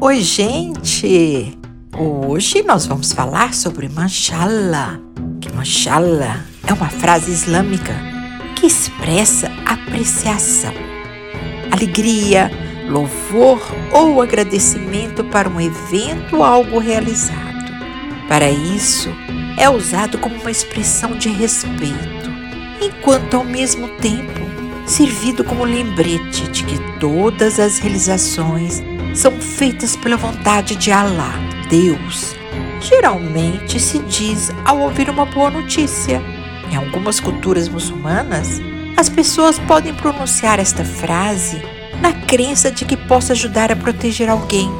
Oi, gente! Hoje nós vamos falar sobre Mashallah. Que Mashallah é uma frase islâmica que expressa apreciação, alegria, louvor ou agradecimento para um evento ou algo realizado. Para isso, é usado como uma expressão de respeito, enquanto ao mesmo tempo servido como lembrete de que todas as realizações são feitas pela vontade de Allah, Deus. Geralmente se diz ao ouvir uma boa notícia. Em algumas culturas muçulmanas, as pessoas podem pronunciar esta frase na crença de que possa ajudar a proteger alguém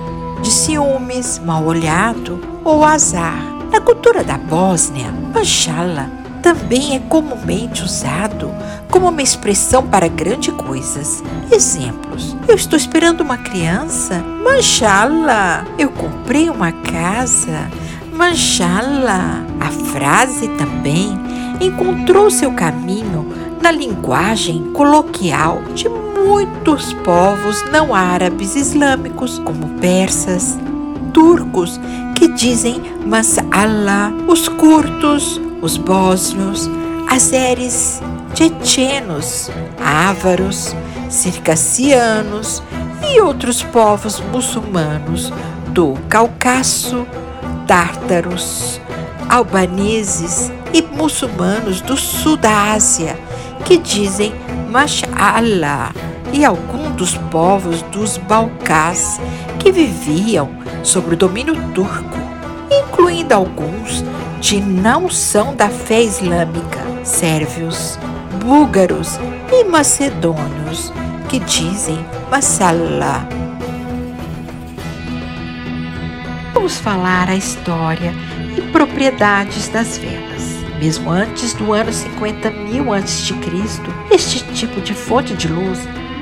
de ciúmes, mal olhado ou azar. Na cultura da Bósnia, Mashallah também é comumente usado como uma expressão para grandes coisas. Exemplos: Eu estou esperando uma criança. Manchala, eu comprei uma casa. Manchala. A frase também encontrou seu caminho na linguagem coloquial de muitos povos não árabes islâmicos, como persas, turcos, que dizem mas'ala, os curtos, os bósnios, azeres, tchetchenos, ávaros, circassianos e outros povos muçulmanos do Cáucaso, tártaros, albaneses e muçulmanos do sul da Ásia que dizem Mashallah e alguns dos povos dos Balcãs que viviam sob o domínio turco, incluindo alguns de não são da fé islâmica, sérvios, búlgaros e macedônios, que dizem Massallah. Vamos falar a história e propriedades das velas. Mesmo antes do ano 50 mil a.C., este tipo de fonte de luz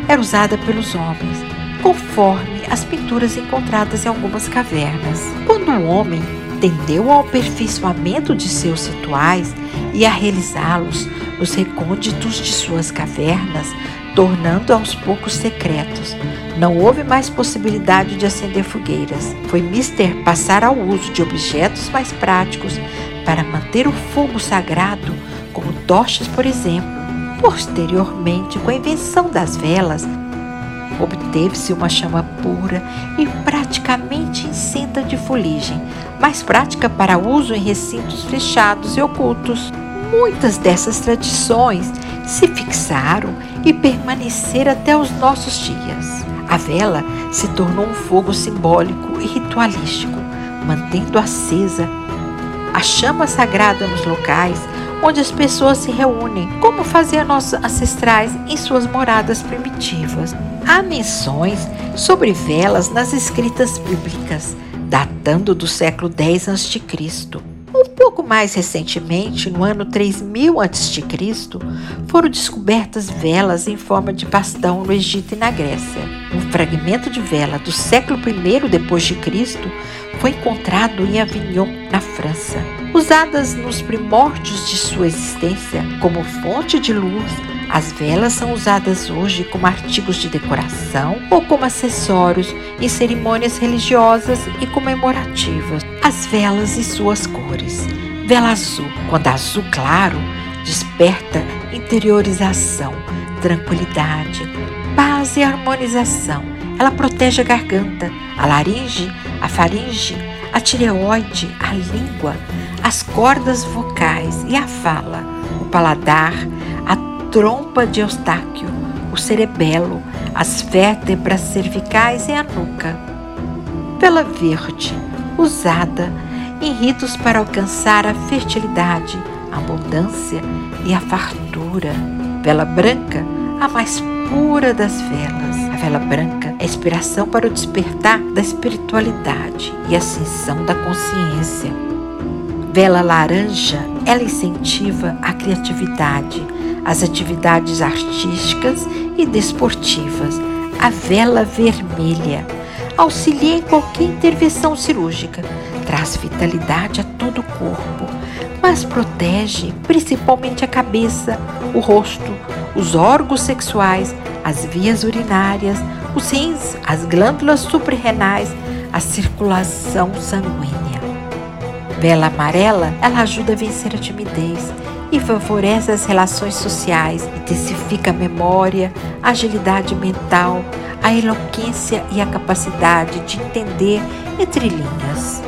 era usada pelos homens, conforme as pinturas encontradas em algumas cavernas. Quando o homem tendeu ao aperfeiçoamento de seus rituais e a realizá-los nos recônditos de suas cavernas, tornando aos poucos secretos. Não houve mais possibilidade de acender fogueiras. Foi mister passar ao uso de objetos mais práticos para manter o fogo sagrado, como tochas, por exemplo. Posteriormente, com a invenção das velas, obteve-se uma chama pura e praticamente isenta de fuligem, mais prática para uso em recintos fechados e ocultos. Muitas dessas tradições se fixaram e permaneceram até os nossos dias. A vela se tornou um fogo simbólico e ritualístico, mantendo acesa a chama sagrada nos locais onde as pessoas se reúnem, como faziam nossos ancestrais em suas moradas primitivas. Há menções sobre velas nas escritas bíblicas, datando do século X a.C. Um pouco mais recentemente, no ano 3000 a.C., foram descobertas velas em forma de bastão no Egito e na Grécia. Um fragmento de vela do século I Cristo foi encontrado em Avignon, na França. Usadas nos primórdios de sua existência como fonte de luz, as velas são usadas hoje como artigos de decoração ou como acessórios em cerimônias religiosas e comemorativas. As velas e suas cores. Vela azul, quando azul claro, desperta interiorização, tranquilidade, paz e harmonização. Ela protege a garganta, a laringe, a faringe, a tireoide, a língua, as cordas vocais e a fala, o paladar, trompa de Eustáquio, o cerebelo, as vértebras cervicais e a nuca. Vela verde, usada em ritos para alcançar a fertilidade, a abundância e a fartura. Vela branca, a mais pura das velas. A vela branca é inspiração para o despertar da espiritualidade e ascensão da consciência. Vela laranja, ela incentiva a criatividade, as atividades artísticas e desportivas. A vela vermelha auxilia em qualquer intervenção cirúrgica, traz vitalidade a todo o corpo, mas protege principalmente a cabeça, o rosto, os órgãos sexuais, as vias urinárias, os rins, as glândulas suprarrenais, a circulação sanguínea. Vela amarela, ela ajuda a vencer a timidez e favorece as relações sociais, intensifica a memória, a agilidade mental, a eloquência e a capacidade de entender entre linhas.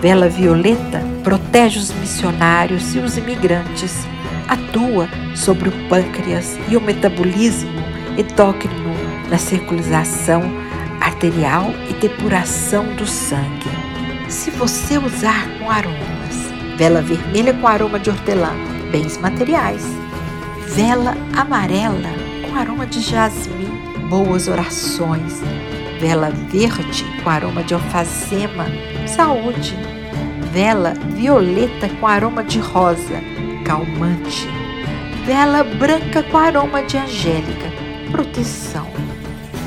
Vela violeta protege os missionários e os imigrantes, atua sobre o pâncreas e o metabolismo endócrino na circulação arterial e depuração do sangue. Se você usar com aromas, vela vermelha com aroma de hortelã, bens materiais, vela amarela com aroma de jasmim, boas orações, vela verde com aroma de alfazema, saúde, vela violeta com aroma de rosa, calmante, vela branca com aroma de angélica, proteção,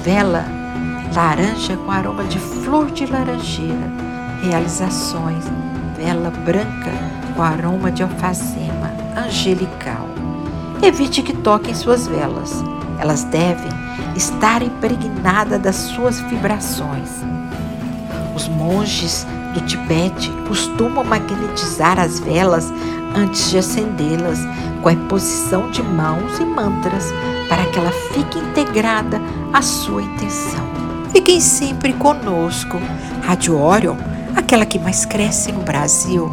vela laranja com aroma de flor de laranjeira, realizações, vela branca com aroma de alfazema, angelical. Evite que toquem suas velas. Elas devem estar impregnadas das suas vibrações. Os monges do Tibete costumam magnetizar as velas antes de acendê-las com a imposição de mãos e mantras para que ela fique integrada à sua intenção. Fiquem sempre conosco. Rádio Orion, aquela que mais cresce no Brasil.